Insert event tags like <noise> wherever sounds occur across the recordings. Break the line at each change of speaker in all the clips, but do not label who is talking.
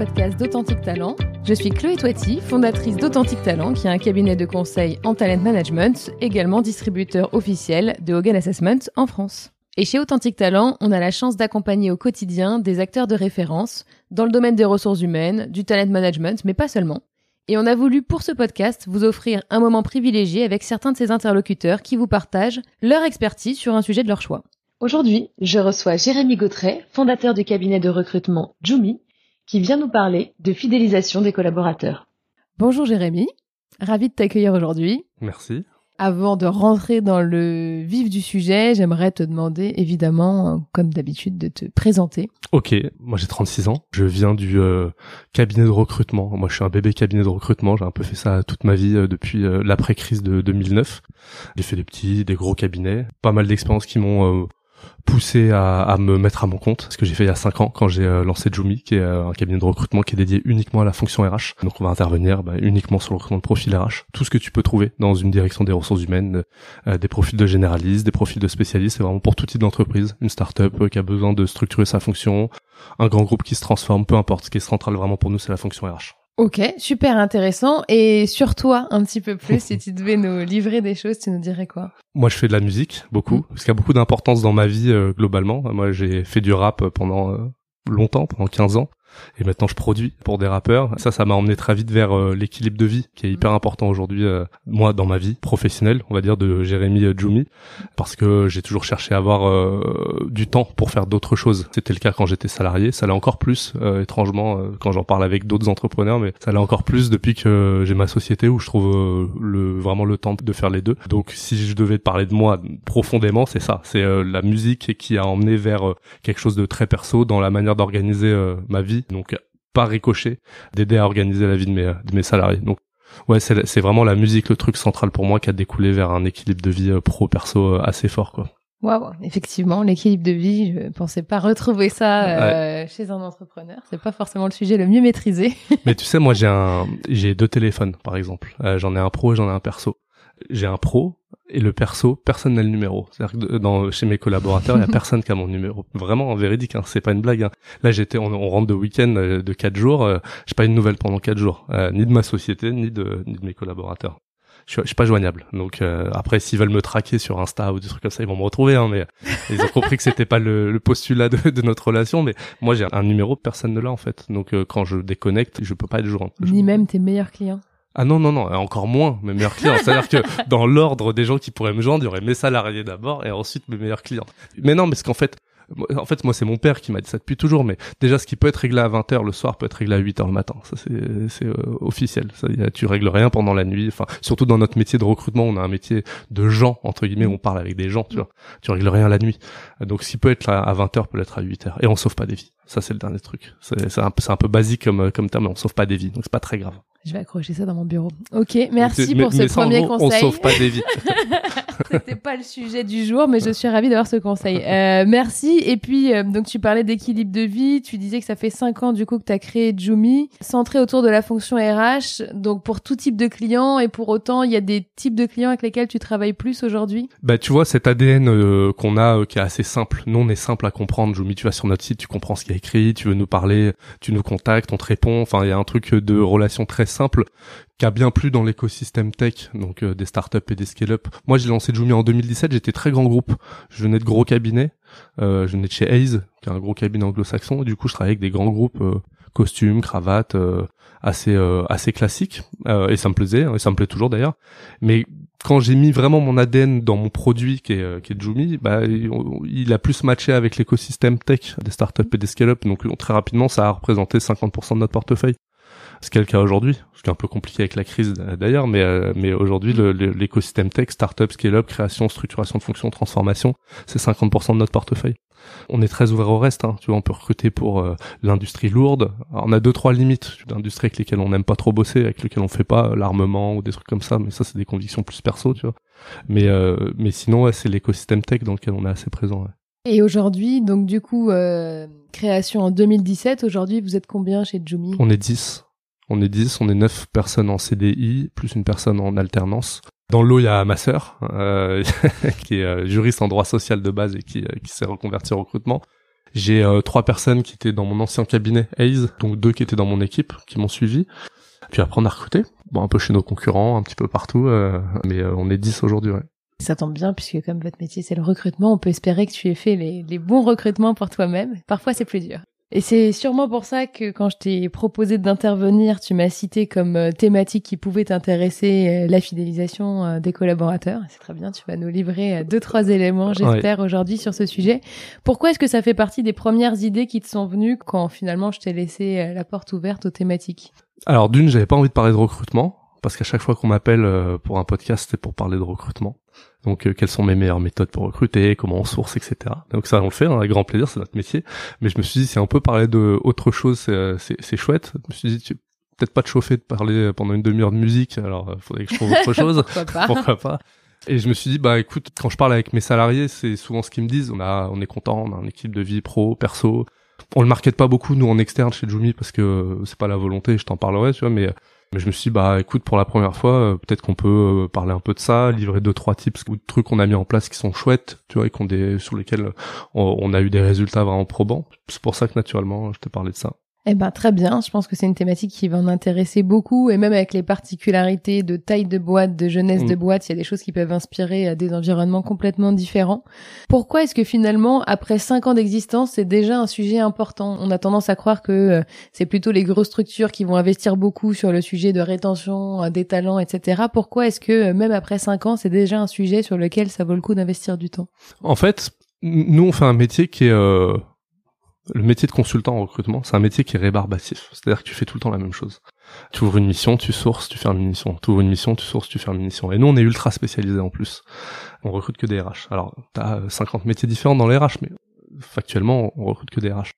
podcast d'Authentic Talent. Je suis Chloé Toiti, fondatrice d'Authentic Talent, qui est un cabinet de conseil en talent management, également distributeur officiel de Hogan Assessment en France. Et chez Authentic Talent, on a la chance d'accompagner au quotidien des acteurs de référence dans le domaine des ressources humaines, du talent management, mais pas seulement. Et on a voulu pour ce podcast vous offrir un moment privilégié avec certains de ces interlocuteurs qui vous partagent leur expertise sur un sujet de leur choix. Aujourd'hui, je reçois Jérémy Gautret, fondateur du cabinet de recrutement Jumi, qui vient nous parler de fidélisation des collaborateurs. Bonjour Jérémy, ravi de t'accueillir aujourd'hui.
Merci.
Avant de rentrer dans le vif du sujet, j'aimerais te demander évidemment, comme d'habitude, de te présenter.
Ok, moi j'ai 36 ans, je viens du euh, cabinet de recrutement. Moi je suis un bébé cabinet de recrutement, j'ai un peu fait ça toute ma vie euh, depuis euh, l'après-crise de 2009. J'ai fait des petits, des gros cabinets, pas mal d'expériences qui m'ont poussé à, me mettre à mon compte, ce que j'ai fait il y a cinq ans quand j'ai euh, lancé Jumi, qui est euh, un cabinet de recrutement qui est dédié uniquement à la fonction RH. Donc on va intervenir bah, uniquement sur le recrutement de profil RH, tout ce que tu peux trouver dans une direction des ressources humaines, euh, des profils de généralistes, des profils de spécialistes, c'est vraiment pour tout type d'entreprise, une start-up qui a besoin de structurer sa fonction, un grand groupe qui se transforme, peu importe. Ce qui est central vraiment pour nous, c'est la fonction RH.
Ok, super intéressant. Et sur toi, un petit peu plus, si <laughs> tu devais nous livrer des choses, tu nous dirais quoi?
Moi, je fais de la musique, beaucoup, mm. parce qu'il y a beaucoup d'importance dans ma vie euh, globalement. Moi, j'ai fait du rap pendant euh, longtemps, pendant 15 ans. Et maintenant, je produis pour des rappeurs. Ça, ça m'a emmené très vite vers euh, l'équilibre de vie, qui est hyper important aujourd'hui, euh, moi, dans ma vie professionnelle, on va dire, de Jérémy euh, Djoumi, parce que j'ai toujours cherché à avoir du temps pour faire d'autres choses. C'était le cas quand j'étais salarié. Ça l'est encore plus, étrangement, quand j'en parle avec d'autres entrepreneurs, mais ça l'est encore plus depuis que j'ai ma société où je trouve le vraiment le temps de faire les deux. Donc, si je devais parler de moi profondément, c'est ça. C'est la musique qui a emmené vers quelque chose de très perso dans la manière d'organiser ma vie donc pas ricochet, d'aider à organiser la vie de mes, de mes salariés. Donc ouais, c'est vraiment la musique le truc central pour moi qui a découlé vers un équilibre de vie euh, pro perso euh, assez fort quoi.
Waouh, effectivement, l'équilibre de vie, je pensais pas retrouver ça euh, chez un entrepreneur. C'est pas forcément le sujet le mieux maîtrisé. <laughs>
Mais tu sais, moi j'ai un, j'ai deux téléphones par exemple. j'en ai un pro et j'en ai un perso. J'ai un pro et le perso, personne n'a le numéro. C'est-à-dire que dans, chez mes collaborateurs, il y a <laughs> personne qui a mon numéro. Vraiment, en véridique, hein, c'est pas une blague. Hein. Là, j'étais, on, on, rentre de week-end euh, de quatre jours, euh, j'ai pas une nouvelle pendant quatre jours, euh, ni de ma société, ni de, ni de mes collaborateurs. Je suis, je suis pas joignable. Donc après, s'ils veulent me traquer sur Insta ou des trucs comme ça, ils vont me retrouver. Hein, mais ils ont compris que c'était pas le, le postulat de, de, notre relation. Mais moi, j'ai un numéro, personne ne l'a en fait. Donc quand je déconnecte, je peux pas être joint.
Ni même tes meilleurs clients.
Ah non, non, non, encore moins mes meilleurs clients. <laughs> C'est-à-dire que dans l'ordre des gens qui pourraient me joindre, il y aurait mes salariés d'abord et ensuite mes meilleurs clients. Mais non, parce qu'en fait, en fait, moi, c'est mon père qui m'a dit ça depuis toujours, mais déjà, ce qui peut être réglé à 20h le soir peut être réglé à 8h le matin. Ça, c'est, c'est euh, officiel. Ça, y a, tu règles rien pendant la nuit. Enfin, surtout dans notre métier de recrutement, on a un métier de gens, entre guillemets, on parle avec des gens, tu vois. Tu règles rien la nuit. Donc, ce qui peut être à 20h peut être à 8h. Et on sauve pas des vies. Ça, c'est le dernier truc. C'est, c'est, un, c'est un peu basique comme, comme terme, mais on sauve pas des vies. Donc, c'est pas très grave.
Je vais accrocher ça dans mon bureau. Ok, merci pour ce premier conseil.
On sauve pas des vies. <laughs> <laughs>
C'était pas le sujet du jour, mais je suis ravie d'avoir ce conseil. <laughs> Euh, merci. Et puis, euh, donc tu parlais d'équilibre de vie. Tu disais que ça fait cinq ans du coup que tu as créé Jumi, centré autour de la fonction RH. Donc pour tout type de clients et pour autant, il y a des types de clients avec lesquels tu travailles plus aujourd'hui?
Bah tu vois cet ADN euh, qu'on a qui est assez simple. Nous on est simple à comprendre. Jumi, tu vas sur notre site, tu comprends ce qu'il y a écrit, tu veux nous parler, tu nous contactes, on te répond. Enfin il y a un truc de relation très simple qui a bien plu dans l'écosystème tech, donc euh, des startups et des scale-up. Moi, j'ai lancé Jumi en 2017, j'étais très grand groupe. Je venais de gros cabinets, euh, je venais de chez Hayes, qui est un gros cabinet anglo-saxon. Du coup, je travaillais avec des grands groupes, euh, costumes, cravates, euh, assez assez classiques. et ça me plaisait, hein, et ça me plaît toujours d'ailleurs. Mais quand j'ai mis vraiment mon ADN dans mon produit qui est, qui est Jumi, bah, il, a plus matché avec l'écosystème tech des startups et des scale-up. Donc très rapidement, ça a représenté 50% de notre portefeuille ce qui est le cas aujourd'hui, ce qui est un peu compliqué avec la crise d'ailleurs, mais euh, mais aujourd'hui l'écosystème tech, startup, scale-up, création, structuration de fonctions, transformation, c'est 50% de notre portefeuille. On est très ouvert au reste, hein. tu vois, on peut recruter pour euh, l'industrie lourde. on a deux trois limites d'industries avec lesquelles on n'aime pas trop bosser, avec lesquelles on fait pas l'armement ou des trucs comme ça, mais ça c'est des convictions plus perso, tu vois. Mais euh, mais sinon c'est l'écosystème tech dans lequel on est assez présent.
Et aujourd'hui, donc du coup, création en 2017, aujourd'hui vous êtes combien chez Jumi?
On est 10. On est 10, on est 9 personnes en CDI, plus une personne en alternance. Dans l'eau, il y a ma sœur, euh, <laughs> qui est euh, juriste en droit social de base et qui, euh, qui s'est reconvertie en recrutement. J'ai euh, trois personnes qui étaient dans mon ancien cabinet Ace, donc deux qui étaient dans mon équipe, qui m'ont suivi. Puis après on a recruté, bon un peu chez nos concurrents, un petit peu partout, euh, mais on est 10 aujourd'hui. Ouais.
Ça tombe bien puisque comme votre métier c'est le recrutement, on peut espérer que tu aies fait les, les bons recrutements pour toi-même. Parfois c'est plus dur. Et c'est sûrement pour ça que quand je t'ai proposé d'intervenir, tu m'as cité comme euh, thématique qui pouvait t'intéresser euh, la fidélisation euh, des collaborateurs. C'est très bien, tu vas nous livrer deux, trois éléments, j'espère, aujourd'hui sur ce sujet. Pourquoi est-ce que ça fait partie des premières idées qui te sont venues quand finalement je t'ai laissé la porte ouverte aux thématiques?
Alors d'une, j'avais pas envie de parler de recrutement parce qu'à chaque fois qu'on m'appelle pour un podcast, c'est pour parler de recrutement. Donc, euh, quelles sont mes meilleures méthodes pour recruter, comment on source, etc. Donc ça, on le fait, hein, avec grand plaisir, c'est notre métier. Mais je me suis dit, si on peut parler de autre chose, c'est, euh, c'est, chouette. Je me suis dit, peut-être pas te chauffer de parler pendant une demi-heure de musique, alors il euh, faudrait que je trouve autre chose. <laughs>
Pourquoi pas?
Pourquoi pas? Et je me suis dit bah écoute quand je parle avec mes salariés c'est souvent ce qu'ils me disent on a on est content on a une équipe de vie pro perso on le market pas beaucoup nous en externe chez Jumi parce que c'est pas la volonté je t'en parlerai tu vois mais mais je me suis dit, bah écoute, pour la première fois, euh, peut-être qu'on peut euh, parler un peu de ça, livrer deux trois tips ou de trucs qu'on a mis en place qui sont chouettes, tu vois, et qu'on des sur lesquels on, a eu des résultats vraiment probants. C'est pour ça que naturellement, je te parlais de ça.
Eh ben très bien, je pense que c'est une thématique qui va en intéresser beaucoup et même avec les particularités de taille de boîte, de jeunesse de mm. boîte, il y a des choses qui peuvent inspirer à des environnements complètement différents. Pourquoi est-ce que finalement, après cinq ans d'existence, c'est déjà un sujet important? On a tendance à croire que euh, c'est plutôt les grosses structures qui vont investir beaucoup sur le sujet de rétention euh, des talents, etc. Pourquoi est-ce que euh, même après cinq ans, c'est déjà un sujet sur lequel ça vaut le coup d'investir du temps?
En fait, nous on fait un métier qui est le métier de consultant en recrutement, c'est un métier qui est rébarbatif. C'est-à-dire que tu fais tout le temps la même chose. Tu ouvres une mission, tu sources, tu fermes une mission. Tu ouvres une mission, tu sources, tu fermes une mission. Et nous, on est ultra spécialisé en plus. On recrute que des RH. Alors, t'as 50 métiers différents dans les RH, mais factuellement, on recrute que des RH.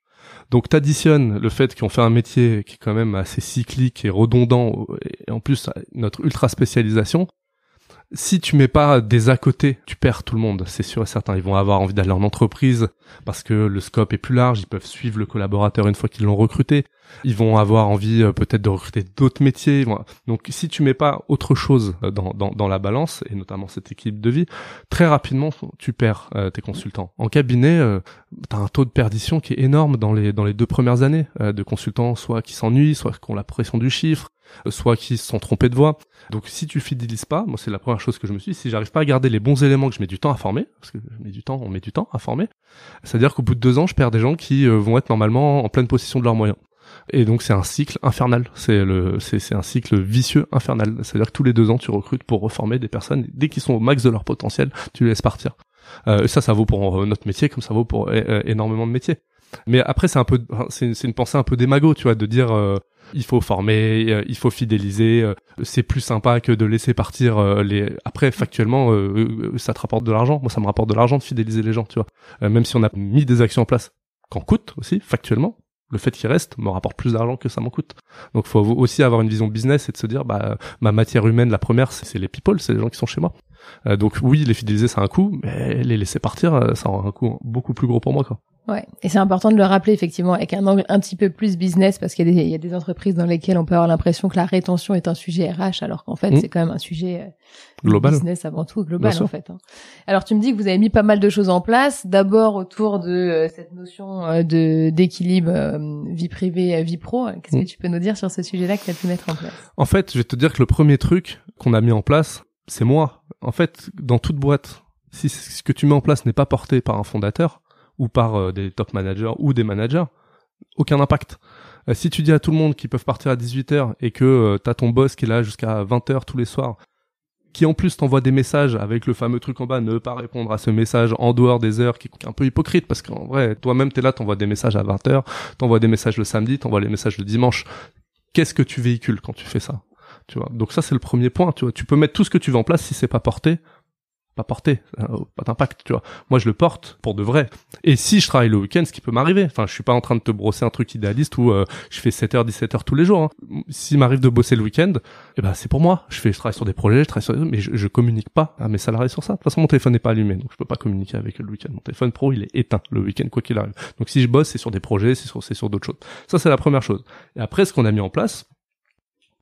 Donc t'additionnes le fait qu'on fait un métier qui est quand même assez cyclique et redondant, et en plus notre ultra spécialisation, si tu mets pas des à côté, tu perds tout le monde, c'est sûr et certain. Ils vont avoir envie d'aller en entreprise parce que le scope est plus large, ils peuvent suivre le collaborateur une fois qu'ils l'ont recruté. Ils vont avoir envie euh, peut-être de recruter d'autres métiers. Donc si tu mets pas autre chose euh, dans, dans, dans, la balance, et notamment cette équipe de vie, très rapidement tu perds euh, tes consultants. En cabinet, tu as un taux de perdition qui est énorme dans les, dans les deux premières années de consultants, soit qui s'ennuient, soit qui ont la pression du chiffre, soit qui se sont trompés de voix. Donc si tu fidélises pas, moi c'est la première chose que je me suis dit, si j'arrive pas à garder les bons éléments que je mets du temps à former, parce que je mets du temps, on met du temps à former, c'est-à-dire qu'au bout de deux ans, je perds des gens qui euh, vont être normalement en pleine possession de leurs moyens. Et donc c'est un cycle infernal, c'est le c'est un cycle vicieux infernal. C'est-à-dire que tous les deux ans tu recrutes pour reformer des personnes dès qu'ils sont au max de leur potentiel, tu les laisses partir. Euh, ça ça vaut pour euh, notre métier comme ça vaut pour énormément de métiers. Mais après c'est un peu c'est une pensée un peu démago, tu vois, de dire il faut former, euh, il faut fidéliser. Euh, c'est plus sympa que de laisser partir euh, les. Après, factuellement, ça te rapporte de l'argent. Moi, ça me rapporte de l'argent de fidéliser les gens, tu vois. même si on a mis des actions en place, qu'en coûte aussi, factuellement. Le fait qu'il reste me rapporte plus d'argent que ça m'en coûte. Donc, faut aussi avoir une vision business et de se dire, bah, ma matière humaine, la première, c'est les people, c'est les gens qui sont chez moi. Donc, oui, les fidéliser, c'est un coût, mais les laisser partir, ça aura un coût beaucoup plus gros pour moi, quoi.
Ouais, et c'est important de le rappeler effectivement avec un angle un petit peu plus business parce qu'il y, y, a des entreprises dans lesquelles on peut avoir l'impression que la rétention est un sujet RH alors qu'en fait mmh. c'est quand même un sujet euh, global, business avant tout global en fait. Hein. Alors tu me dis que vous avez mis pas mal de choses en place, d'abord autour de euh, cette notion euh, de d'équilibre vie privée vie pro. Qu'est-ce que mmh. tu peux nous dire sur ce sujet-là que tu as pu mettre en place?
En fait, je vais te dire que le premier truc qu'on a mis en place, c'est moi. En fait, dans toute boîte, si ce que tu mets en place n'est pas porté par un fondateur ou par euh, des top managers ou des managers, aucun impact. Euh, si tu dis à tout le monde qu'ils peuvent partir à 18h et que euh, t'as ton boss qui est là jusqu'à 20h tous les soirs, qui en plus t'envoie des messages avec le fameux truc en bas, ne pas répondre à ce message en dehors des heures, qui est un peu hypocrite parce qu'en vrai, toi-même t'es là, t'envoies des messages à 20h, t'envoies des messages le samedi, t'envoies les messages le dimanche. Qu'est-ce que tu véhicules quand tu fais ça? Tu vois donc ça c'est le premier point tu vois tu peux mettre tout ce que tu veux en place si c'est pas porté pas porté, euh, pas d'impact, tu vois. Moi, je le porte pour de vrai. Et si je travaille le week-end, ce qui peut m'arriver, enfin, je suis pas en train de te brosser un truc idéaliste où euh, je fais 7h, 17h tous les jours. Hein. S'il m'arrive de bosser le week-end, eh ben, c'est pour moi. Je fais, je travaille sur des projets, je travaille sur mais je, je communique pas à mes salariés sur ça. De toute façon, mon téléphone n'est pas allumé, donc je peux pas communiquer avec eux le week-end. Mon téléphone pro, il est éteint le week-end, quoi qu'il arrive. Donc, si je bosse, c'est sur des projets, c'est sur, c'est sur d'autres choses. Ça, c'est la première chose. Et après, ce qu'on a mis en place,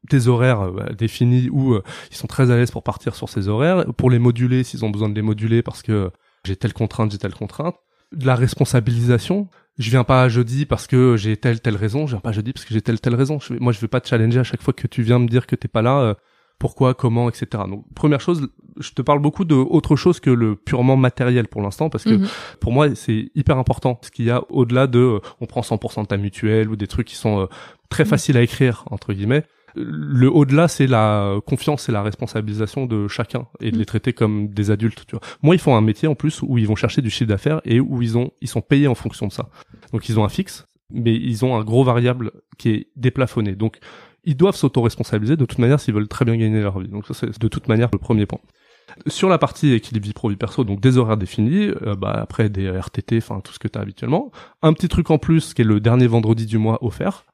des horaires euh, bah, définis où euh, ils sont très à l'aise pour partir sur ces horaires, pour les moduler s'ils ont besoin de les moduler parce que j'ai telle contrainte, j'ai telle contrainte, de la responsabilisation je viens pas jeudi parce que j'ai telle telle raison, je viens pas jeudi parce que j'ai telle telle raison. Je, moi, je vais pas te challenger à chaque fois que tu viens me dire que t'es pas là. Euh, pourquoi, comment, etc. Donc première chose, je te parle beaucoup de autre chose que le purement matériel pour l'instant parce que
Mhm.
pour moi c'est hyper important ce qu'il y a au-delà de euh, on prend 100% de ta mutuelle ou des trucs qui sont euh, très
Mhm.
faciles à écrire entre guillemets. Le au-delà c'est la confiance et la responsabilisation de chacun et de les
Mhm.
traiter comme des adultes. Tu vois. Moi ils font un métier en plus où ils vont chercher du chiffre d'affaires et où ils ont ils sont payés en fonction de ça. Donc ils ont un fixe mais ils ont un gros variable qui est déplafonné. Donc ils doivent s'auto-responsabiliser de toute manière s'ils veulent très bien gagner leur vie. Donc ça c'est de toute manière le premier point. Sur la partie équilibre vie pro vie perso, donc des horaires définis, euh, bah après des RTT, enfin tout ce que tu as habituellement. Un petit truc en plus qui est le dernier vendredi du mois offert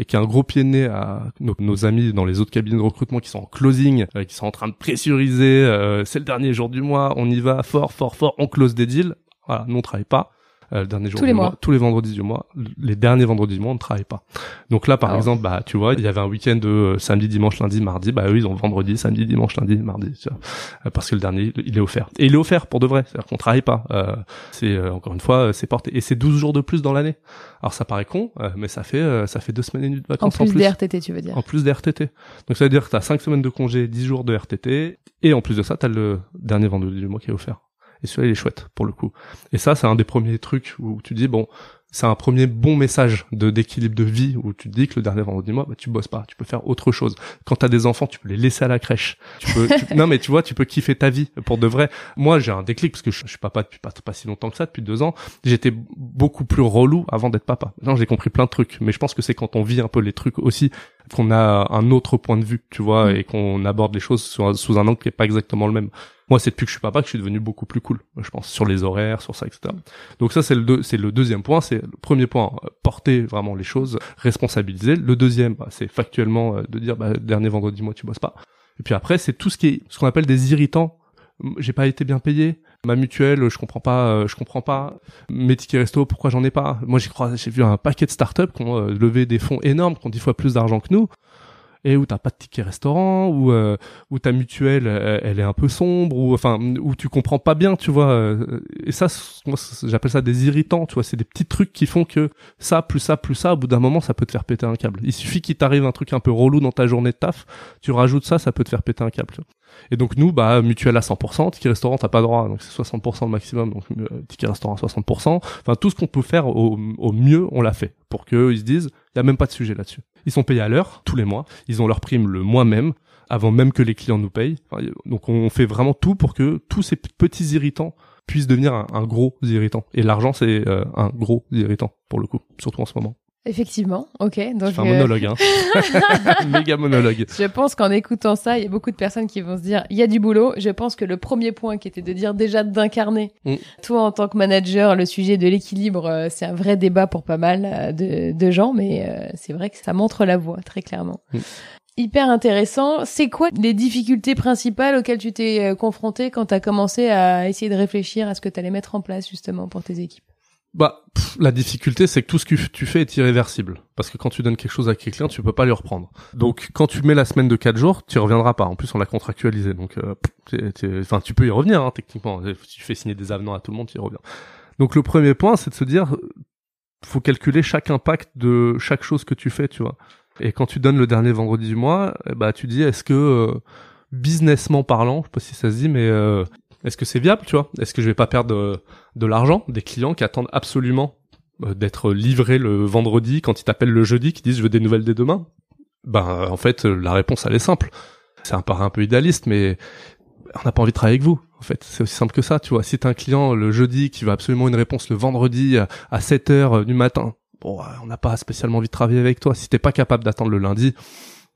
et qui est un gros pied de nez à nos, amis dans les autres cabinets de recrutement qui sont en closing, euh, qui sont en train de pressuriser, euh, c'est le dernier jour du mois, on y va fort, fort, fort, on close des deals. Voilà, nous on travaille pas. Euh, le dernier jour
Tous
du
les
mois,
mois.
tous les vendredis du mois, les derniers vendredis du mois, on ne travaille pas. Donc là, par
Ah ouais.
exemple, bah tu vois, il y avait un week-end de euh, samedi, dimanche, lundi, mardi. Bah eux, ils ont vendredi, samedi, dimanche, lundi, mardi. Tu vois. Euh, parce que le dernier, il est offert. Et il est offert pour de vrai. C'est-à-dire qu'on travaille pas. Euh, c'est euh, encore une fois, c'est porté. Et c'est 12 jours de plus dans l'année. Alors ça paraît con, euh, mais ça fait euh, ça fait deux semaines et demie de
En
vacances
plus, des RTT, tu veux dire.
en plus des RTT. Donc ça veut dire que t'as 5 semaines de congé, 10 jours de RTT, et en plus de ça, t'as le dernier vendredi du mois qui est offert. Et celui-là, il est chouette, pour le coup. Et ça, c'est un des premiers trucs où tu dis, bon, c'est un premier bon message de d'équilibre de vie où tu te dis que le dernier vendredi mois, bah, tu bosses pas, tu peux faire autre chose. Quand t'as des enfants, tu peux les laisser à la crèche. Tu peux, tu- <laughs> non mais tu vois, tu peux kiffer ta vie pour de vrai. Moi, j'ai un déclic parce que je, je suis papa depuis pas, pas si longtemps que ça, depuis deux ans. J'étais beaucoup plus relou avant d'être papa. Maintenant, j'ai compris plein de trucs, mais je pense que c'est quand on vit un peu les trucs aussi qu'on a un autre point de vue, tu vois,
Mm.
et qu'on aborde les choses sous un, sous un angle qui est pas exactement le même. Moi, c'est depuis que je suis papa que je suis devenu beaucoup plus cool, je pense, sur les horaires, sur ça, etc. Donc ça, c'est le, deux- c'est le deuxième point. C'est le premier point, euh, porter vraiment les choses, responsabiliser. Le deuxième, bah, c'est factuellement euh, de dire, bah, dernier vendredi, moi, tu bosses pas. Et puis après, c'est tout ce qui est, ce qu'on appelle des irritants. J'ai pas été bien payé. Ma mutuelle, je comprends pas, euh, je comprends pas. Mes tickets resto, pourquoi j'en ai pas? Moi, j'ai croisé, j'ai vu un paquet de startups qui ont euh, levé des fonds énormes, qui ont dix fois plus d'argent que nous, et où t'as pas de ticket restaurant, où euh, où ta mutuelle, euh, elle est un peu sombre, ou enfin où tu comprends pas bien, tu vois. Et ça, j'appelle ça des irritants, tu vois. C'est des petits trucs qui font que ça, plus ça, plus ça, au bout d'un moment, ça peut te faire péter un câble. Il suffit qu'il t'arrive un truc un peu relou dans ta journée de taf, tu rajoutes ça, ça peut te faire péter un câble. tu vois. Et donc nous, bah mutuelle à 100%, ticket restaurant t'as pas droit, donc c'est 60% le maximum, donc euh, ticket restaurant à 60%. Enfin tout ce qu'on peut faire au, au mieux, on l'a fait pour que ils se disent, il y a même pas de sujet là-dessus. Ils sont payés à l'heure tous les mois, ils ont leur prime le mois même, avant même que les clients nous payent. Donc on fait vraiment tout pour que tous ces petits irritants puissent devenir un, un gros irritant. Et l'argent c'est euh, un gros irritant pour le coup, surtout en ce moment.
Effectivement, ok. Donc,
Je fais un
euh,
monologue, hein. <laughs> <laughs> méga monologue.
Je pense qu'en écoutant ça, il y a beaucoup de personnes qui vont se dire, il y a du boulot. Je pense que le premier point qui était de dire déjà d'incarner,
Mm.
toi en tant que manager, le sujet de l'équilibre, euh, c'est un vrai débat pour pas mal euh, de, de gens, mais c'est vrai que ça montre la voie, très clairement.
Mm.
Hyper intéressant. C'est quoi les difficultés principales auxquelles tu t'es confronté quand tu as commencé à essayer de réfléchir à ce que tu allais mettre en place justement pour tes équipes?
Bah, la difficulté, c'est que tout ce que tu fais est irréversible. Parce que quand tu donnes quelque chose à clients, tu peux pas lui reprendre. Donc, quand tu mets la semaine de 4 jours, tu reviendras pas. En plus, on l'a contractualisé. Donc, euh, enfin, tu peux y revenir, hein, techniquement. Si tu fais signer des avenants à tout le monde, tu y reviens. Donc, le premier point, c'est de se dire, faut calculer chaque impact de chaque chose que tu fais, tu vois. Et quand tu donnes le dernier vendredi du mois, eh bah, tu dis, est-ce que, euh, businessment parlant, je sais pas si ça se dit, mais euh, est-ce que c'est viable, tu vois? Est-ce que je vais pas perdre euh, de l'argent? Des clients qui attendent absolument euh, d'être livrés le vendredi quand ils t'appellent le jeudi qui disent je veux des nouvelles dès demain? Ben euh, en fait la réponse elle est simple. C'est un paraît un peu idéaliste mais on n'a pas envie de travailler avec vous en fait. C'est aussi simple que ça tu vois. Si t'as un client le jeudi qui veut absolument une réponse le vendredi à- à 7 heures du matin bon on n'a pas spécialement envie de travailler avec toi. Si t'es pas capable d'attendre le lundi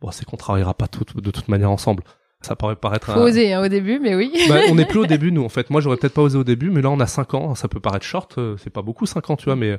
bon c'est qu'on travaillera pas de toute manière ensemble ça pourrait paraître
Faut
un-
oser hein, au début, mais oui.
bah, on n'est plus au <laughs> début, nous, en fait. Moi, j'aurais peut-être pas osé au début, mais là, on a 5 ans. Ça peut paraître short, euh, c'est pas beaucoup, 5 ans, tu vois, mais euh,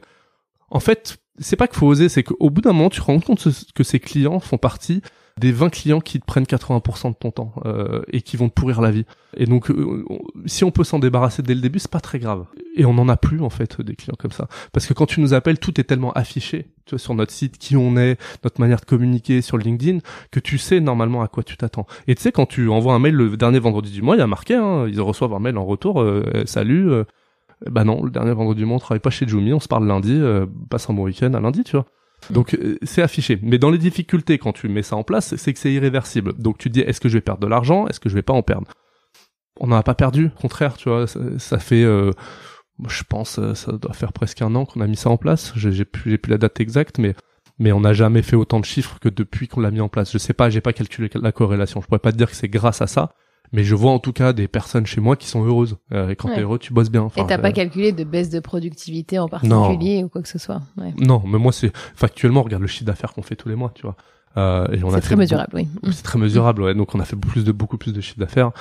en fait, c'est pas qu'il faut oser, c'est qu'au bout d'un moment, tu te rends compte que ces clients font partie des 20 clients qui te prennent 80% de ton temps euh, et qui vont te pourrir la vie. Et donc, euh, si on peut s'en débarrasser dès le début, c'est pas très grave. Et on n'en a plus, en fait, des clients comme ça. Parce que quand tu nous appelles, tout est tellement affiché, tu vois, sur notre site, qui on est, notre manière de communiquer sur LinkedIn, que tu sais normalement à quoi tu t'attends. Et tu sais, quand tu envoies un mail le dernier vendredi du mois, il y a marqué, hein, ils reçoivent un mail en retour, euh, salut, Bah non, le dernier vendredi du mois, on travaille pas chez Jumi, on se parle lundi, passe un bon week-end à lundi, tu vois. Donc euh, c'est affiché. Mais dans les difficultés, quand tu mets ça en place, c'est que c'est irréversible. Donc tu dis, est-ce que je vais perdre de l'argent? Est-ce que je vais pas en perdre? On n'en a pas perdu, au contraire, tu vois. Ça, fait, euh, je pense, euh, ça doit faire presque un an qu'on a mis ça en place. J'ai plus, plus la date exacte, mais mais on n'a jamais fait autant de chiffres que depuis qu'on l'a mis en place. Je sais pas, j'ai pas calculé la corrélation. Je pourrais pas te dire que c'est grâce à ça, mais je vois en tout cas des personnes chez moi qui sont heureuses. Euh, et quand tu t'es heureux, tu bosses bien.
Enfin, et t'as pas calculé de baisse de productivité en particulier ou quoi que ce soit. Ouais.
Non, mais moi c'est factuellement, regarde le chiffre d'affaires qu'on fait tous les mois, tu vois.
Euh, et on a très mesurable, oui. <laughs>
C'est très mesurable, ouais. Donc on a fait plus de beaucoup plus de chiffre d'affaires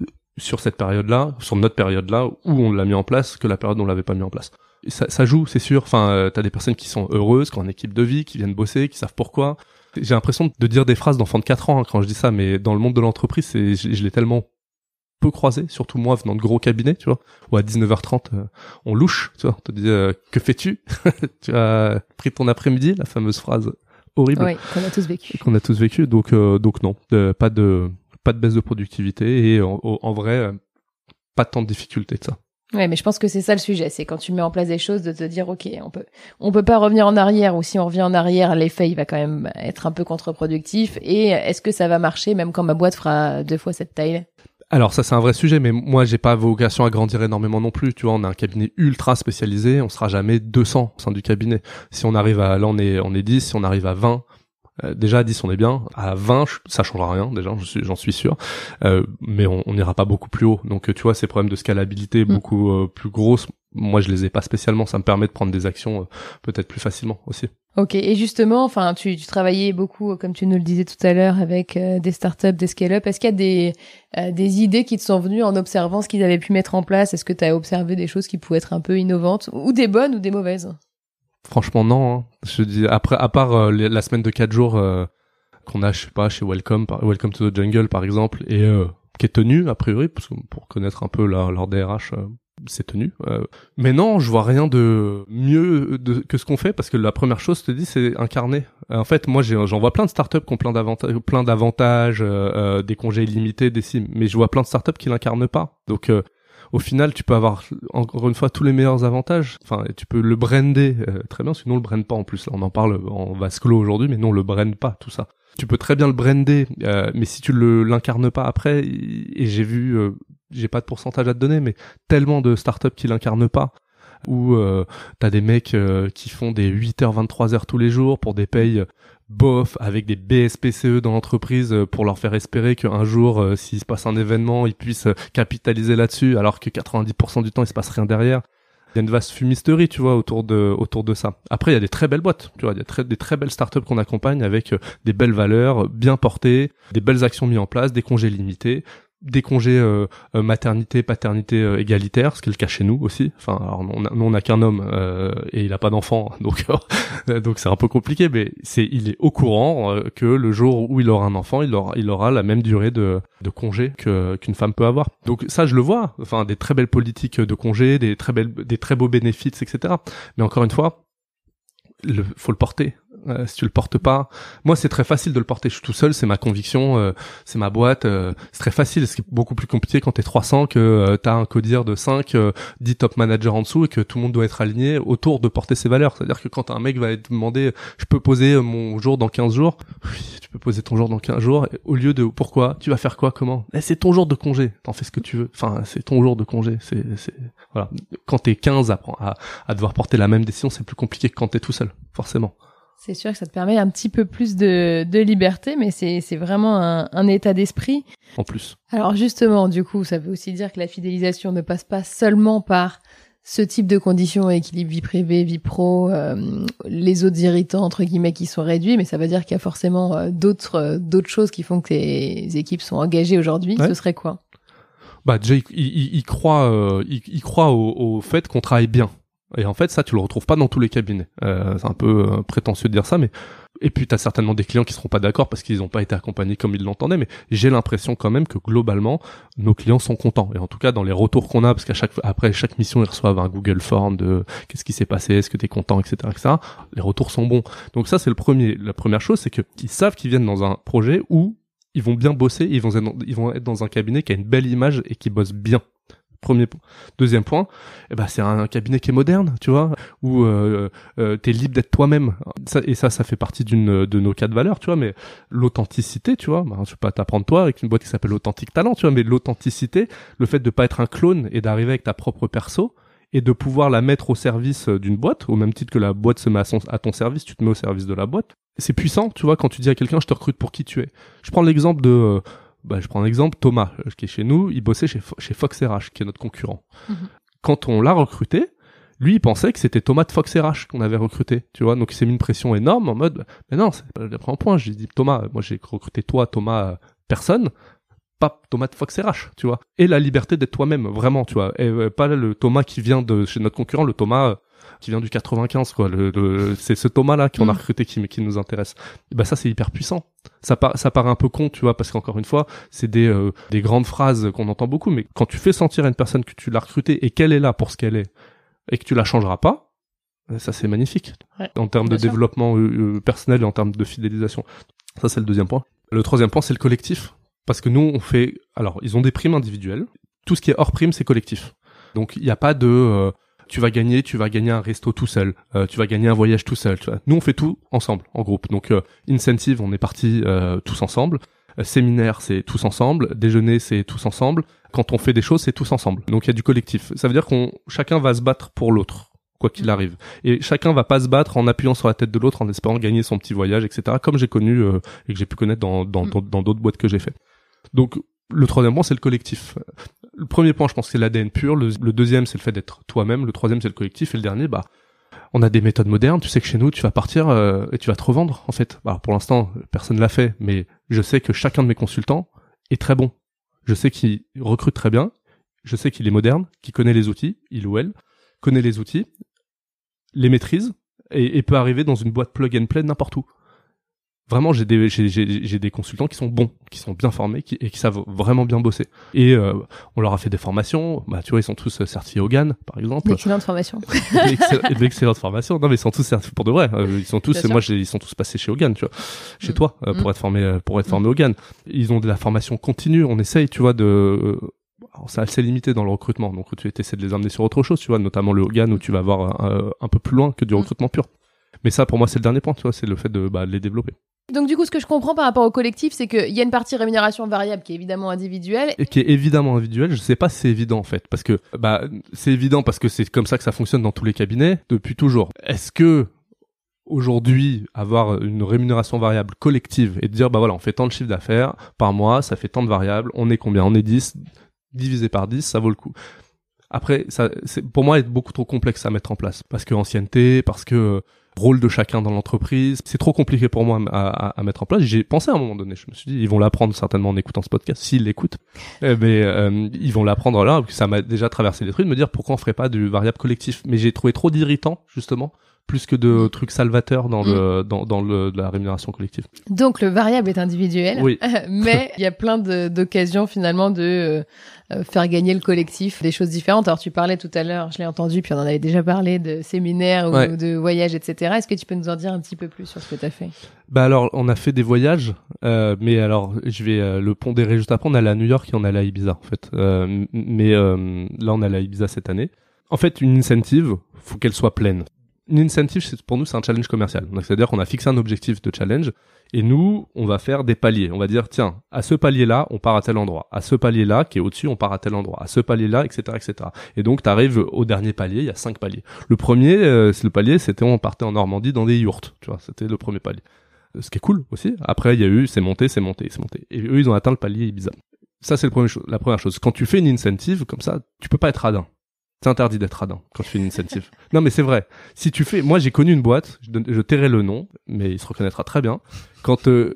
euh, sur cette période-là, sur notre période-là où on l'a mis en place que la période où on l'avait pas mis en place. ça, ça joue, c'est sûr. Enfin, euh, t'as des personnes qui sont heureuses, qui ont une équipe de vie, qui viennent bosser, qui savent pourquoi. J'ai l'impression de dire des phrases d'enfant de 4 ans hein, quand je dis ça, mais dans le monde de l'entreprise, c'est, je l'ai tellement peu croisé, surtout moi venant de gros cabinets, tu vois, où à 19h30 euh, on louche, tu vois, on te dit euh, que fais-tu? <laughs> Tu as pris ton après-midi, la fameuse phrase horrible
qu'on a tous vécu.
Qu'on a tous vécu, donc euh, donc non, pas de pas de baisse de productivité et en, vrai pas tant de difficultés de ça.
Ouais, mais je pense que c'est ça le sujet, c'est quand tu mets en place des choses de te dire ok, on peut on peut pas revenir en arrière ou si on revient en arrière, l'effet il va quand même être un peu contre-productif et est-ce que ça va marcher même quand ma boîte fera deux fois cette taille?
Alors ça c'est un vrai sujet, mais moi j'ai pas vocation à grandir énormément non plus. Tu vois, on a un cabinet ultra spécialisé, on sera jamais 200 au sein du cabinet. Si on arrive à, là on est on est 10, si on arrive à 20, euh, déjà à 10 on est bien, à 20 ça changera rien déjà, j'en suis, j'en suis sûr, euh, mais on n'ira pas beaucoup plus haut. Donc tu vois ces problèmes de scalabilité mm. beaucoup euh, plus grosses, moi je les ai pas spécialement, ça me permet de prendre des actions euh, peut-être plus facilement aussi.
Ok, et justement, enfin, tu, tu travaillais beaucoup, comme tu nous le disais tout à l'heure, avec euh, des startups, des scale-up. Est-ce qu'il y a des, euh, des idées qui te sont venues en observant ce qu'ils avaient pu mettre en place? Est-ce que tu as observé des choses qui pouvaient être un peu innovantes, ou des bonnes ou des mauvaises?
Franchement, non. Hein. Je dis après, à part la semaine de 4 jours qu'on a, je sais pas, chez Welcome, Welcome to the Jungle par exemple, et qui est tenu a priori, parce que pour connaître un peu leur, leur DRH c'est tenu. Euh, mais non, je vois rien de mieux de, que ce qu'on fait parce que la première chose, je te dis, c'est incarner. Euh, en fait, moi, j'en vois plein de startups qui ont plein d'avantages, plein d'avantages, euh, des congés illimités, des sims, mais je vois plein de startups qui l'incarnent pas. Donc, au final, tu peux avoir encore une fois tous les meilleurs avantages. Enfin, tu peux le brander très bien, sinon on le brand pas en plus. On en parle en vase clos aujourd'hui, mais non, on le brand pas tout ça. Tu peux très bien le brander, mais si tu le l'incarnes pas après, et j'ai vu j'ai pas de pourcentage à te donner, mais tellement de startups qui l'incarnent pas où euh, t'as des mecs euh, qui font des 8h 23h tous les jours pour des payes bof avec des BSPCE dans l'entreprise euh, pour leur faire espérer qu'un jour euh, s'il se passe un événement ils puissent capitaliser là-dessus alors que 90% du temps il se passe rien derrière. Il y a une vaste fumisterie tu vois autour de autour de ça. Après il y a des très belles boîtes tu vois il y a des très belles startups qu'on accompagne avec des belles valeurs bien portées des belles actions mises en place des congés limités des congés euh, euh, maternité, paternité euh, égalitaire, ce qui est le cas chez nous aussi. Enfin, alors, on a, nous on n'a qu'un homme et il a pas d'enfant, <laughs> donc donc c'est un peu compliqué, mais c'est il est au courant que le jour où il aura un enfant, il aura il aura la même durée de de congé que qu'une femme peut avoir. Donc ça je le vois. Enfin, des très belles politiques de congés, des très belles des très beaux bénéfices, etc. Mais encore une fois, le faut le porter euh, si tu le portes pas, moi c'est très facile de le porter. Je suis tout seul, c'est ma conviction, euh, c'est ma boîte. Euh, c'est très facile. Ce qui est beaucoup plus compliqué quand t'es 300 que t'as un codir de 5, 10 top managers en dessous et que tout le monde doit être aligné autour de porter ses valeurs. C'est-à-dire que quand un mec va te demander, je peux poser mon jour dans 15 jours, oui, tu peux poser ton jour dans 15 jours. au lieu de pourquoi, tu vas faire quoi, comment? Eh, C'est ton jour de congé. T'en fais ce que tu veux. Enfin, c'est ton jour de congé. C'est, c'est voilà. Quand t'es 15 à, à, à devoir porter la même décision, c'est plus compliqué que quand t'es tout seul, forcément.
C'est sûr que ça te permet un petit peu plus de, de liberté, mais c'est, vraiment un, un état d'esprit.
En plus.
Alors justement, du coup, ça veut aussi dire que la fidélisation ne passe pas seulement par ce type de conditions, équilibre vie privée, vie pro, euh, les autres irritants entre guillemets qui sont réduits, mais ça veut dire qu'il y a forcément euh, d'autres euh, d'autres choses qui font que tes équipes sont engagées aujourd'hui. Ce serait quoi?
Bah déjà, il, croit, il, croit au, au fait qu'on travaille bien. Et en fait, ça, tu le retrouves pas dans tous les cabinets. Euh, c'est un peu euh, prétentieux de dire ça, mais et puis t'as certainement des clients qui seront pas d'accord parce qu'ils n'ont pas été accompagnés comme ils l'entendaient. Mais j'ai l'impression quand même que globalement, nos clients sont contents. Et en tout cas, dans les retours qu'on a, parce qu'à chaque après chaque mission, ils reçoivent un Google Form de qu'est-ce qui s'est passé, est-ce que t'es content, etc., etc. Les retours sont bons. Donc ça, c'est le premier. La première chose, c'est que ils savent qu'ils viennent dans un projet où ils vont bien bosser, ils vont être dans un cabinet qui a une belle image et qui bosse bien Premier point. Deuxième point, eh ben c'est un cabinet qui est moderne, tu vois, où euh, euh, t'es libre d'être toi-même. Et ça, ça fait partie d'une de nos quatre valeurs, tu vois. Mais l'authenticité, tu vois, ben, je vais pas t'apprendre toi avec une boîte qui s'appelle Authentique Talent, tu vois. Mais l'authenticité, le fait de pas être un clone et d'arriver avec ta propre perso et de pouvoir la mettre au service d'une boîte, au même titre que la boîte se met à, à ton service, tu te mets au service de la boîte. C'est puissant, tu vois, quand tu dis à quelqu'un, je te recrute pour qui tu es. Je prends l'exemple de euh, bah, je prends un exemple, Thomas, euh, qui est chez nous, il bossait chez, chez Fox RH, qui est notre concurrent.
Mhm.
Quand on l'a recruté, lui, il pensait que c'était Thomas de Fox RH qu'on avait recruté, tu vois. Donc, il s'est mis une pression énorme en mode, mais non, c'est pas le premier point. J'ai dit, Thomas, moi, j'ai recruté toi, Thomas, euh, personne, pas Thomas de Fox RH, tu vois. Et la liberté d'être toi-même, vraiment, tu vois. Et euh, pas le Thomas qui vient de chez notre concurrent, le Thomas qui vient du 95 quoi le, c'est ce Thomas là qu'on a
Mm.
recruté qui qui nous intéresse. Bah ça c'est hyper puissant. Ça par, ça paraît un peu con tu vois parce qu'encore une fois c'est des euh, des grandes phrases qu'on entend beaucoup mais quand tu fais sentir à une personne que tu l'as recrutée et qu'elle est là pour ce qu'elle est et que tu la changeras pas euh, ça c'est magnifique.
Ouais.
en termes de
sûr.
développement euh, euh, personnel et en termes de fidélisation. Ça c'est le deuxième point. Le troisième point c'est le collectif. Parce que nous on fait alors ils ont des primes individuelles. Tout ce qui est hors prime c'est collectif. Donc il n'y a pas de euh, tu vas gagner, tu vas gagner un resto tout seul, euh, tu vas gagner un voyage tout seul. Tu vois. Nous, on fait tout ensemble, en groupe. Donc, euh, incentive, on est parti euh, tous ensemble. Euh, séminaire, c'est tous ensemble. Déjeuner, c'est tous ensemble. Quand on fait des choses, c'est tous ensemble. Donc, il y a du collectif. Ça veut dire qu'on chacun va se battre pour l'autre, quoi qu'il arrive. Et chacun va pas se battre en appuyant sur la tête de l'autre, en espérant gagner son petit voyage, etc. Comme j'ai connu euh, et que j'ai pu connaître dans dans
Mm.
dans dans d'autres boîtes que j'ai fait. Donc, le troisième point, c'est le collectif. Le premier point, je pense, c'est l'ADN pur. Le, deuxième, c'est le fait d'être toi-même. Le troisième, c'est le collectif. Et le dernier, bah, on a des méthodes modernes. Tu sais que chez nous, tu vas partir euh, et tu vas te revendre, en fait. Pour l'instant, personne l'a fait, mais je sais que chacun de mes consultants est très bon. Je sais qu'il recrute très bien. Je sais qu'il est moderne, qu'il connaît les outils, il ou elle connaît les outils, les maîtrise et, et peut arriver dans une boîte plug and play n'importe où. Vraiment, j'ai des j'ai j'ai j'ai des consultants qui sont bons, qui sont bien formés, qui, et qui savent vraiment bien bosser. Et euh, on leur a fait des formations. Bah, tu vois, ils sont tous euh, certifiés Hogan, par exemple.
D'excellente formation. <laughs>
D'excell- D'excellentes formations. Non, mais ils sont tous certifiés pour de vrai. Euh, Ils sont tous,
sûr.
moi, ils sont tous passés chez Hogan, tu vois, chez
Mm.
toi, euh, pour
Mm.
être formés, euh, pour être formés Hogan. Ils ont de la formation continue. On essaye, tu vois, de, alors, c'est assez limité dans le recrutement. Donc, tu essaies de les amener sur autre chose, tu vois, notamment le Hogan où tu vas voir euh, un peu plus loin que du
Mm.
recrutement pur. Mais ça, pour moi, c'est le dernier point, tu vois, c'est le fait de, bah, de les développer.
Donc du coup, ce que je comprends par rapport au collectif, c'est qu'il y a une partie rémunération variable qui est évidemment individuelle.
et qui est évidemment individuel. Je sais pas si c'est évident en fait, parce que bah c'est évident parce que c'est comme ça que ça fonctionne dans tous les cabinets depuis toujours. Est-ce que aujourd'hui avoir une rémunération variable collective et de dire bah voilà on fait tant de chiffre d'affaires par mois, ça fait tant de variables, on est combien? On est 10 divisé par 10, ça vaut le coup. Après, ça, pour moi est beaucoup trop complexe à mettre en place parce que ancienneté, parce que rôle de chacun dans l'entreprise, c'est trop compliqué pour moi à, à- à mettre en place. J'ai pensé à un moment donné, je me suis dit ils vont l'apprendre certainement en écoutant ce podcast, s'ils l'écoutent, Eh mais euh, ils vont l'apprendre là. Ça m'a déjà traversé l'esprit de me dire pourquoi on ferait pas du variable collectif? Mais j'ai trouvé trop d'irritants justement, plus que de trucs salvateurs dans le dans, dans le de la rémunération collective.
Donc le variable est individuel,
Oui. <laughs>
mais il y a plein de- d'occasions finalement de euh, faire gagner le collectif des choses différentes. Alors tu parlais tout à l'heure, je l'ai entendu, puis on en avait déjà parlé de séminaires ou
Ouais.
de voyages, etc. Est-ce que tu peux nous en dire un petit peu plus sur ce que tu as fait?
Bah alors, on a fait des voyages, euh, mais alors je vais euh, le pondérer juste après. On allait à New York et on allait à Ibiza en fait. Euh, mais euh, là, on allait à Ibiza cette année. En fait, une incentive, faut qu'elle soit pleine. Une incentive, pour nous, c'est un challenge commercial. C'est-à-dire qu'on a fixé un objectif de challenge et nous, on va faire des paliers. On va dire, tiens, à ce palier-là, on part à tel endroit. À ce palier-là, qui est au-dessus, on part à tel endroit. À ce palier-là, etc., etc. Et donc, tu arrives au dernier palier. Il y a cinq paliers. Le premier, euh, c'est le palier, c'était on partait en Normandie dans des yurts. Tu vois, c'était le premier palier ce qui est cool aussi. Après, il y a eu, c'est monté, c'est monté, c'est monté. Et eux, ils ont atteint le palier Ibiza. Ça, c'est la première chose. Quand tu fais une incentive, comme ça, tu peux pas être radin. C'est interdit d'être radin quand tu fais une incentive. <laughs> non, mais c'est vrai. Si tu fais, moi, j'ai connu une boîte, je, tairai le nom, mais il se reconnaîtra très bien. Quand euh,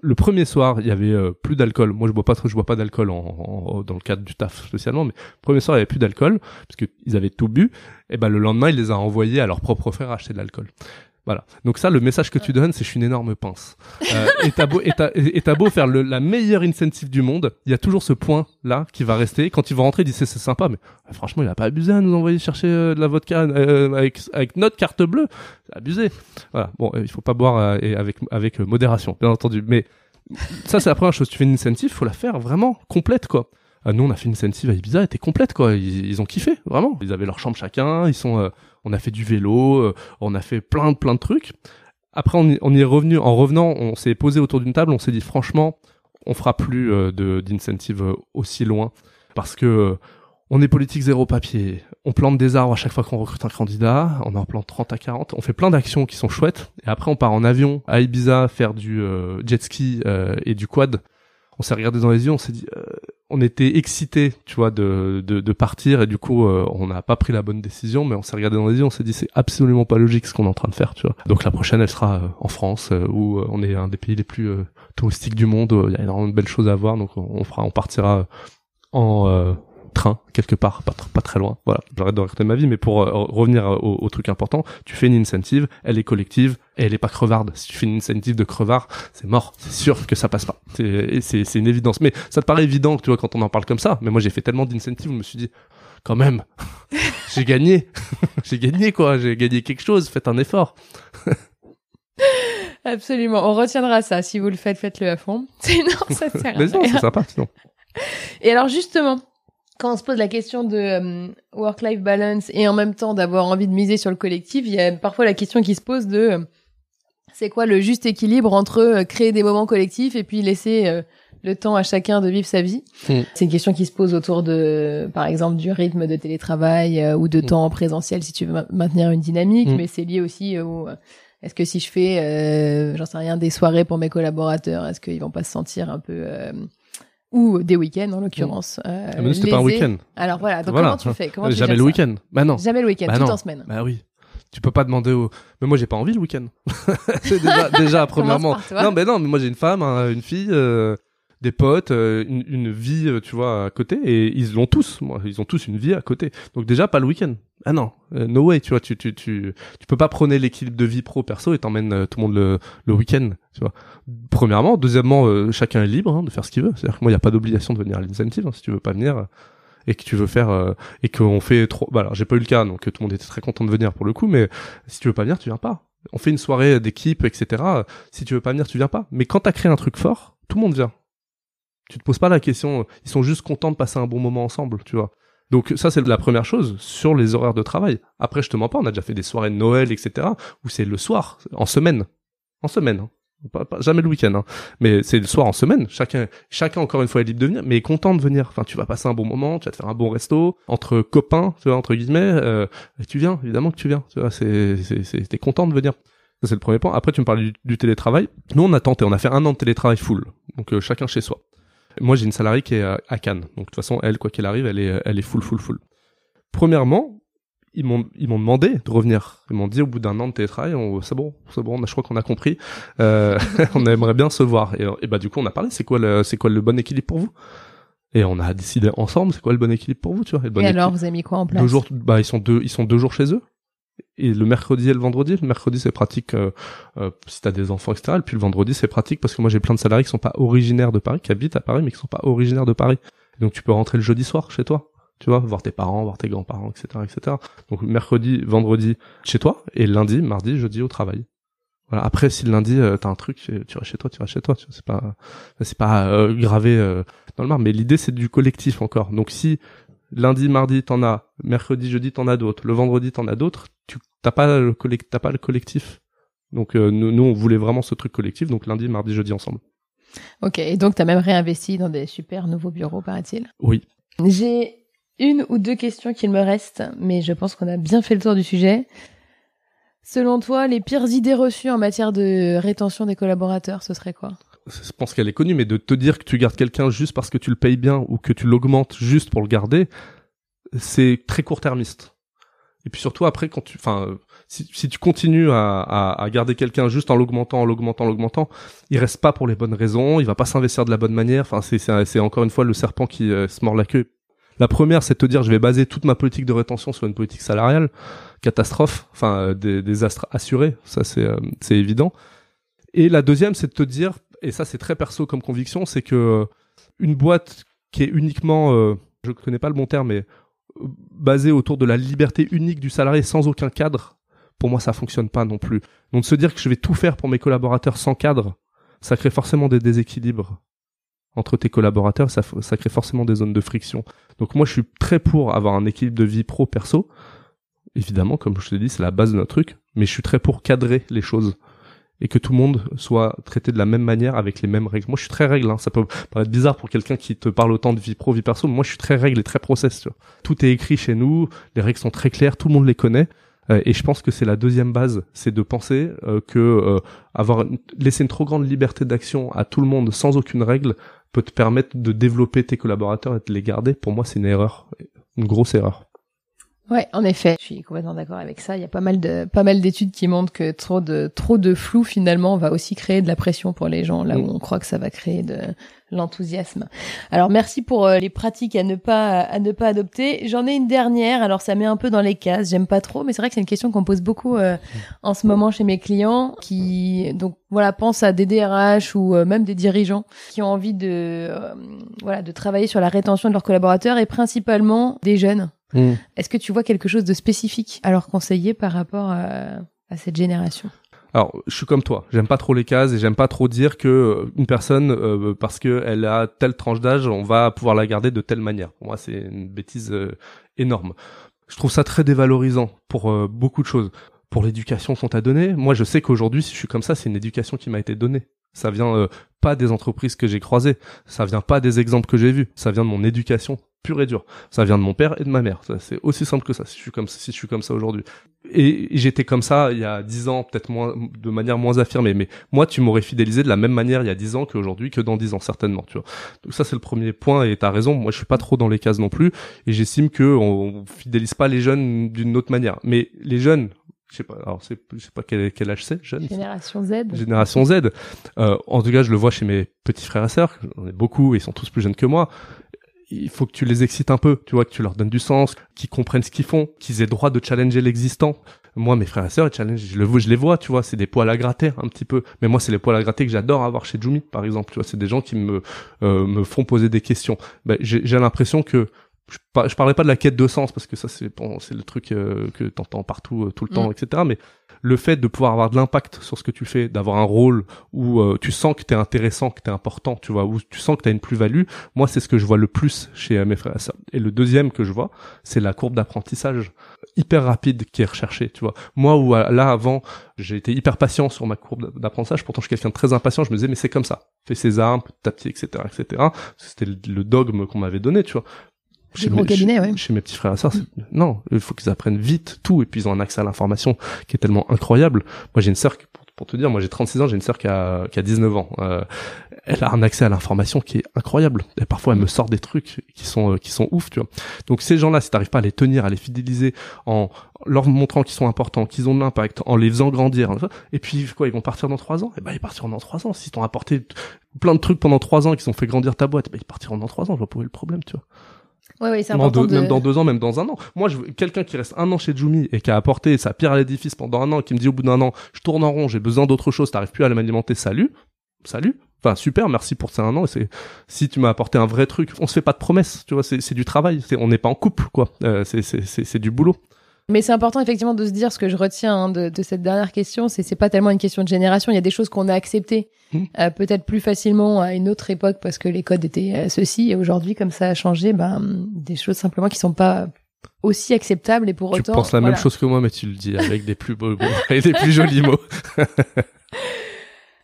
le premier soir, il y avait euh, plus d'alcool. Moi, je bois pas trop, je bois pas d'alcool en, en- dans le cadre du taf spécialement, mais le premier soir, il y avait plus d'alcool parce que ils avaient tout bu. Et ben, le lendemain, il les a envoyés à leur propre frère acheter de l'alcool. Voilà. Donc ça, le message que tu donnes, c'est je suis une énorme pince. Euh, et t'as beau, et t'as, et t'as beau faire le, la meilleure incentive du monde, il y a toujours ce point là qui va rester. Quand ils vont rentrer, ils disent c'est, c'est sympa, mais euh, franchement, il a pas abusé à nous envoyer chercher euh, de la vodka euh, avec, avec notre carte bleue. C'est abusé. Voilà. Bon, euh, il faut pas boire et avec avec modération, bien entendu. Mais ça, c'est la première chose. Tu fais une incentive, faut la faire vraiment complète, quoi. Euh, nous, on a fait une incentive à Ibiza, elle était complète, quoi. Ils, ont kiffé, vraiment. Ils avaient leur chambre chacun. Ils sont, euh, on a fait du vélo, euh, on a fait plein plein de trucs. Après, on, y est revenu. En revenant, on s'est posé autour d'une table. On s'est dit, franchement, on fera plus de d'incentive aussi loin parce que on est politique zéro papier. On plante des arbres à chaque fois qu'on recrute un candidat. On en plante 30 à 40. On fait plein d'actions qui sont chouettes. Et après, on part en avion à Ibiza faire du jet ski et du quad on s'est regardé dans les yeux, on s'est dit, euh, on était excité, tu vois, de, de, partir et du coup, euh, on n'a pas pris la bonne décision, mais on s'est regardé dans les yeux, on s'est dit, c'est absolument pas logique ce qu'on est en train de faire, tu vois. Donc la prochaine, elle sera euh, en France, où on est un des pays les plus touristiques du monde, il y a énormément de belles choses à voir, donc on fera, on partira en train quelque part, pas, très loin. Voilà, j'arrête de raconter ma vie, mais pour revenir au, truc important, tu fais une incentive, elle est collective et elle est pas crevarde. Si tu fais une incentive de crevard, c'est mort, c'est sûr que ça passe pas. C'est une évidence. Mais ça te paraît évident, tu vois, quand on en parle comme ça. Mais moi, j'ai fait tellement d'incentives, je me suis dit, quand même, <laughs> j'ai gagné, <laughs> j'ai gagné quoi, j'ai gagné quelque chose. Faites un effort. <laughs>
Absolument, on retiendra ça. Si vous le faites, faites-le à fond. Sinon, ça sert à
Mais non, c'est sympa, sinon.
Et alors justement, quand on se pose la question de euh, work-life balance et en même temps d'avoir envie de miser sur le collectif, il y a parfois la question qui se pose de euh, c'est quoi le juste équilibre entre euh, créer des moments collectifs et puis laisser le temps à chacun de vivre sa vie? Mm. C'est une question qui se pose autour de, par exemple, du rythme de télétravail ou de mm. temps en présentiel si tu veux maintenir une dynamique, mm. mais c'est lié aussi au est-ce que si je fais, j'en sais rien, des soirées pour mes collaborateurs, est-ce qu'ils vont pas se sentir un peu ou des week-ends en l'occurrence.
Euh, ah, mais c'était pas un week-end.
Alors voilà, donc comment tu fais? Comment
Jamais le week-end. Bah non.
Jamais le week-end,
bah
tout en semaine.
Bah oui. Tu peux pas demander au. Mais moi j'ai pas envie le week-end. <laughs> déjà, déjà premièrement. non mais non, mais moi j'ai une femme, une fille. Euh, des potes, euh, une, une, vie, euh, tu vois, à côté, et ils l'ont tous. Moi, ils ont tous une vie à côté. Donc déjà pas le week-end. Ah non, euh, no way, tu vois, tu tu tu tu peux pas prôner l'équilibre de vie pro perso et t'emmènes tout le monde le, le week-end, tu vois. Premièrement, deuxièmement, chacun est libre hein, de faire ce qu'il veut. C'est-à-dire que moi, il y a pas d'obligation de venir à l'incentive. Hein, si tu veux pas venir et que tu veux faire et qu'on fait trop. Bah alors j'ai pas eu le cas, donc tout le monde était très content de venir pour le coup, mais si tu veux pas venir, tu viens pas. On fait une soirée d'équipe, etc. Si tu veux pas venir, tu viens pas. Mais quand t'as créé un truc fort, tout le monde vient. Tu te poses pas la question. Ils sont juste contents de passer un bon moment ensemble, tu vois. Donc ça c'est la première chose sur les horaires de travail. Après je te mens pas, on a déjà fait des soirées de Noël, etc. où c'est le soir, en semaine, en semaine. Hein. Pas, jamais le week-end, hein. mais c'est le soir en semaine. Chacun, chacun encore une fois est libre de venir, mais est content de venir. Enfin, tu vas passer un bon moment, tu vas te faire un bon resto entre copains, tu vois entre guillemets. Euh, tu viens, évidemment que tu viens. Tu vois, c'est, c'est, t'es content de venir. Ça c'est le premier point. Après tu me parles du, télétravail. Nous on a tenté, on a fait un an de télétravail full, donc euh, chacun chez soi. Moi, j'ai une salariée qui est à Cannes. Donc, de toute façon, elle, quoi qu'elle arrive, elle est, elle est full, full, full. Premièrement, ils m'ont, ils m'ont demandé de revenir. Ils m'ont dit au bout d'un an de télétravail, c'est bon, c'est bon, je crois qu'on a compris. Euh, <laughs> on aimerait bien se voir. Et, et, bah, du coup, on a parlé. C'est quoi le, c'est quoi le bon équilibre pour vous? Et on a décidé ensemble, c'est quoi le bon équilibre pour vous, tu vois?
Et, alors, vous avez mis quoi en place?
Deux jours, bah, ils sont deux, ils sont deux jours chez eux et le mercredi et le vendredi. Le mercredi c'est pratique euh, euh, si t'as des enfants etc. Et puis le vendredi c'est pratique parce que moi j'ai plein de salariés qui sont pas originaires de Paris, qui habitent à Paris mais qui sont pas originaires de Paris. Donc tu peux rentrer le jeudi soir chez toi, tu vois, voir tes parents, voir tes grands-parents, etc., etc. Donc mercredi, vendredi chez toi et lundi, mardi, jeudi au travail. Voilà. Après, si le lundi euh, t'as un truc, tu vas chez toi, tu vas chez toi. C'est pas, c'est pas euh, gravé dans le marbre. Mais l'idée c'est du collectif encore. Donc si lundi, mardi, t'en as, mercredi, jeudi, t'en as d'autres, le vendredi, t'en as d'autres, tu t'as pas le t'as pas le collectif. Donc euh, nous, nous, on voulait vraiment ce truc collectif, donc lundi, mardi, jeudi ensemble.
Ok, et donc t'as même réinvesti dans des super nouveaux bureaux, paraît-il?
Oui.
J'ai une ou deux questions qu'il me reste, mais je pense qu'on a bien fait le tour du sujet. Selon toi, les pires idées reçues en matière de rétention des collaborateurs, ce serait quoi?
Je pense qu'elle est connue, mais de te dire que tu gardes quelqu'un juste parce que tu le payes bien ou que tu l'augmentes juste pour le garder, c'est très court-termiste. Et puis surtout après, quand tu, enfin, si, tu continues à, garder quelqu'un juste en l'augmentant, en l'augmentant, en l'augmentant, il reste pas pour les bonnes raisons, il va pas s'investir de la bonne manière. Enfin, c'est c'est encore une fois le serpent qui euh, se mord la queue. La première, c'est de te dire, je vais baser toute ma politique de rétention sur une politique salariale, catastrophe, enfin euh, des, astres assurés, ça c'est euh, c'est évident. Et la deuxième, c'est de te dire, et ça c'est très perso comme conviction, c'est que euh, une boîte qui est uniquement, euh, je connais pas le bon terme, mais basée autour de la liberté unique du salarié sans aucun cadre, pour moi ça fonctionne pas non plus. Donc de se dire que je vais tout faire pour mes collaborateurs sans cadre, ça crée forcément des déséquilibres entre tes collaborateurs, ça, ça crée forcément des zones de friction. Donc moi, je suis très pour avoir un équilibre de vie pro-perso. Évidemment, comme je te dis, c'est la base de notre truc, mais je suis très pour cadrer les choses et que tout le monde soit traité de la même manière avec les mêmes règles. Moi, je suis très règle. Hein. Ça peut paraître bizarre pour quelqu'un qui te parle autant de vie pro, vie perso. Mais moi, je suis très règle et très process. Tout est écrit chez nous. Les règles sont très claires. Tout le monde les connaît. Euh, et je pense que c'est la deuxième base, c'est de penser euh, que euh, avoir laisser une trop grande liberté d'action à tout le monde sans aucune règle peut te permettre de développer tes collaborateurs et de les garder. Pour moi, c'est une erreur, une grosse erreur.
Ouais, en effet, je suis complètement d'accord avec ça. Il y a pas mal de pas mal d'études qui montrent que trop de trop de flou finalement va aussi créer de la pression pour les gens là où mm. on croit que ça va créer de l'enthousiasme. Alors merci pour euh, les pratiques à ne pas à ne pas adopter. J'en ai une dernière. Alors ça met un peu dans les cases. J'aime pas trop, mais c'est vrai que c'est une question qu'on pose beaucoup euh, en ce moment chez mes clients qui donc voilà pensent à des DRH ou euh, même des dirigeants qui ont envie de voilà de travailler sur la rétention de leurs collaborateurs et principalement des jeunes Mm. Est-ce que tu vois quelque chose de spécifique à leur conseiller par rapport à, cette génération?
Alors, je suis comme toi. J'aime pas trop les cases et j'aime pas trop dire que euh, une personne, euh, parce qu'elle a telle tranche d'âge, on va pouvoir la garder de telle manière. Moi, c'est une bêtise euh, énorme. Je trouve ça très dévalorisant pour beaucoup de choses. Pour l'éducation qu'on t'a donnée, moi, je sais qu'aujourd'hui, si je suis comme ça, c'est une éducation qui m'a été donnée. Ça vient pas des entreprises que j'ai croisées. Ça vient pas des exemples que j'ai vus. Ça vient de mon éducation pur et dur. Ça vient de mon père et de ma mère. C'est aussi simple que ça. Si je suis comme si je suis comme ça aujourd'hui. Et j'étais comme ça il y a dix ans, peut-être moins, de manière moins affirmée. Mais moi, tu m'aurais fidélisé de la même manière il y a dix ans qu'aujourd'hui, que dans dix ans certainement. Tu vois. Donc ça, c'est le premier point. Et t'as raison. Moi, je suis pas trop dans les cases non plus. Et j'estime que on fidélise pas les jeunes d'une autre manière. Mais les jeunes, je sais pas, alors c'est, je sais pas quel, quel âge c'est, jeune.
Génération Z.
Génération Z. Euh, en tout cas, je le vois chez mes petits frères et sœurs. J'en ai beaucoup, ils sont tous plus jeunes que moi il faut que tu les excites un peu, tu vois, que tu leur donnes du sens, qu'ils comprennent ce qu'ils font, qu'ils aient droit de challenger l'existant. Moi, mes frères et sœurs, ils challenge, je, le, je les vois, tu vois, c'est des poils à gratter un petit peu. Mais moi, c'est les poils à gratter que j'adore avoir chez Jumi, par exemple. Tu vois, c'est des gens qui me euh, me font poser des questions. Ben, j'ai l'impression que je, parlerai pas de la quête de sens parce que ça c'est bon, c'est le truc euh, que t'entends partout euh, tout le temps, mm. etc. Mais le fait de pouvoir avoir de l'impact sur ce que tu fais, d'avoir un rôle où euh, tu sens que t'es intéressant, que t'es important, tu vois, où tu sens que t'as une plus-value, moi c'est ce que je vois le plus chez mes frères et sœurs. Et le deuxième que je vois, c'est la courbe d'apprentissage hyper rapide qui est recherchée, tu vois. Moi où euh, là avant, j'ai été hyper patient sur ma courbe d'apprentissage, pourtant je suis quelqu'un de très impatient, je me disais mais c'est comme ça, fais ses armes, petit à petit, etc., etc. C'était le dogme qu'on m'avait donné, tu vois
chez mes,
chez, mes petits frères et sœurs, non, il faut qu'ils apprennent vite tout et puis ils ont un accès à l'information qui est tellement incroyable. Moi, j'ai une sœur pour, pour, te dire, moi j'ai 36 ans, j'ai une sœur qui a qui a 19 ans. Euh, elle a un accès à l'information qui est incroyable. Et parfois, elle me sort des trucs qui sont euh, qui sont ouf, tu vois. Donc ces gens-là, si t'arrives pas à les tenir, à les fidéliser en leur montrant qu'ils sont importants, qu'ils ont de l'impact, en les faisant grandir, et puis quoi, ils vont partir dans trois ans? Et eh ben ils partiront dans trois ans. Si t'ont apporté plein de trucs pendant trois ans qu'ils ont fait grandir ta boîte, eh ben ils partiront dans trois ans. Je vois pas où est le problème, tu vois.
Ouais, ouais, c'est important.
Même dans deux ans, même dans un an. Moi, je quelqu'un qui reste un an chez Jumi et qui a apporté sa pierre à l'édifice pendant un an, qui me dit au bout d'un an, je tourne en rond, j'ai besoin d'autre chose, t'arrives plus à m'alimenter, salut, salut. Enfin, super, merci pour ces un an. C'est si tu m'as apporté un vrai truc, on se fait pas de promesses, tu vois, c'est du travail. C'est on n'est pas en couple, quoi. Euh, c'est c'est du boulot.
Mais c'est important effectivement de se dire ce que je retiens hein, de, de, cette dernière question, c'est c'est pas tellement une question de génération. Il y a des choses qu'on a acceptées mmh. euh, peut-être plus facilement à une autre époque parce que les codes étaient euh, ceux-ci et aujourd'hui comme ça a changé, ben des choses simplement qui sont pas aussi acceptables et pour autant. Tu
penses la même chose que moi, mais tu le dis avec des plus beaux mots et des plus jolis mots. <laughs>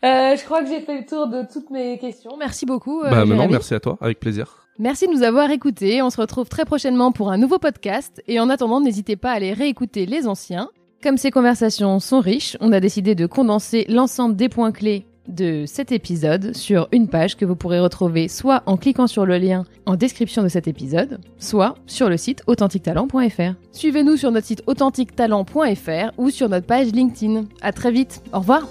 Euh, je crois que j'ai fait le tour de toutes mes questions. Merci beaucoup.
bah maintenant, merci à toi, avec plaisir.
Merci de nous avoir écoutés. On se retrouve très prochainement pour un nouveau podcast. Et en attendant, n'hésitez pas à aller réécouter les anciens. Comme ces conversations sont riches, on a décidé de condenser l'ensemble des points clés de cet épisode sur une page que vous pourrez retrouver soit en cliquant sur le lien en description de cet épisode, soit sur le site authentiquetalent.fr. Suivez-nous sur notre site authentiquetalent.fr ou sur notre page LinkedIn. À très vite. Au revoir.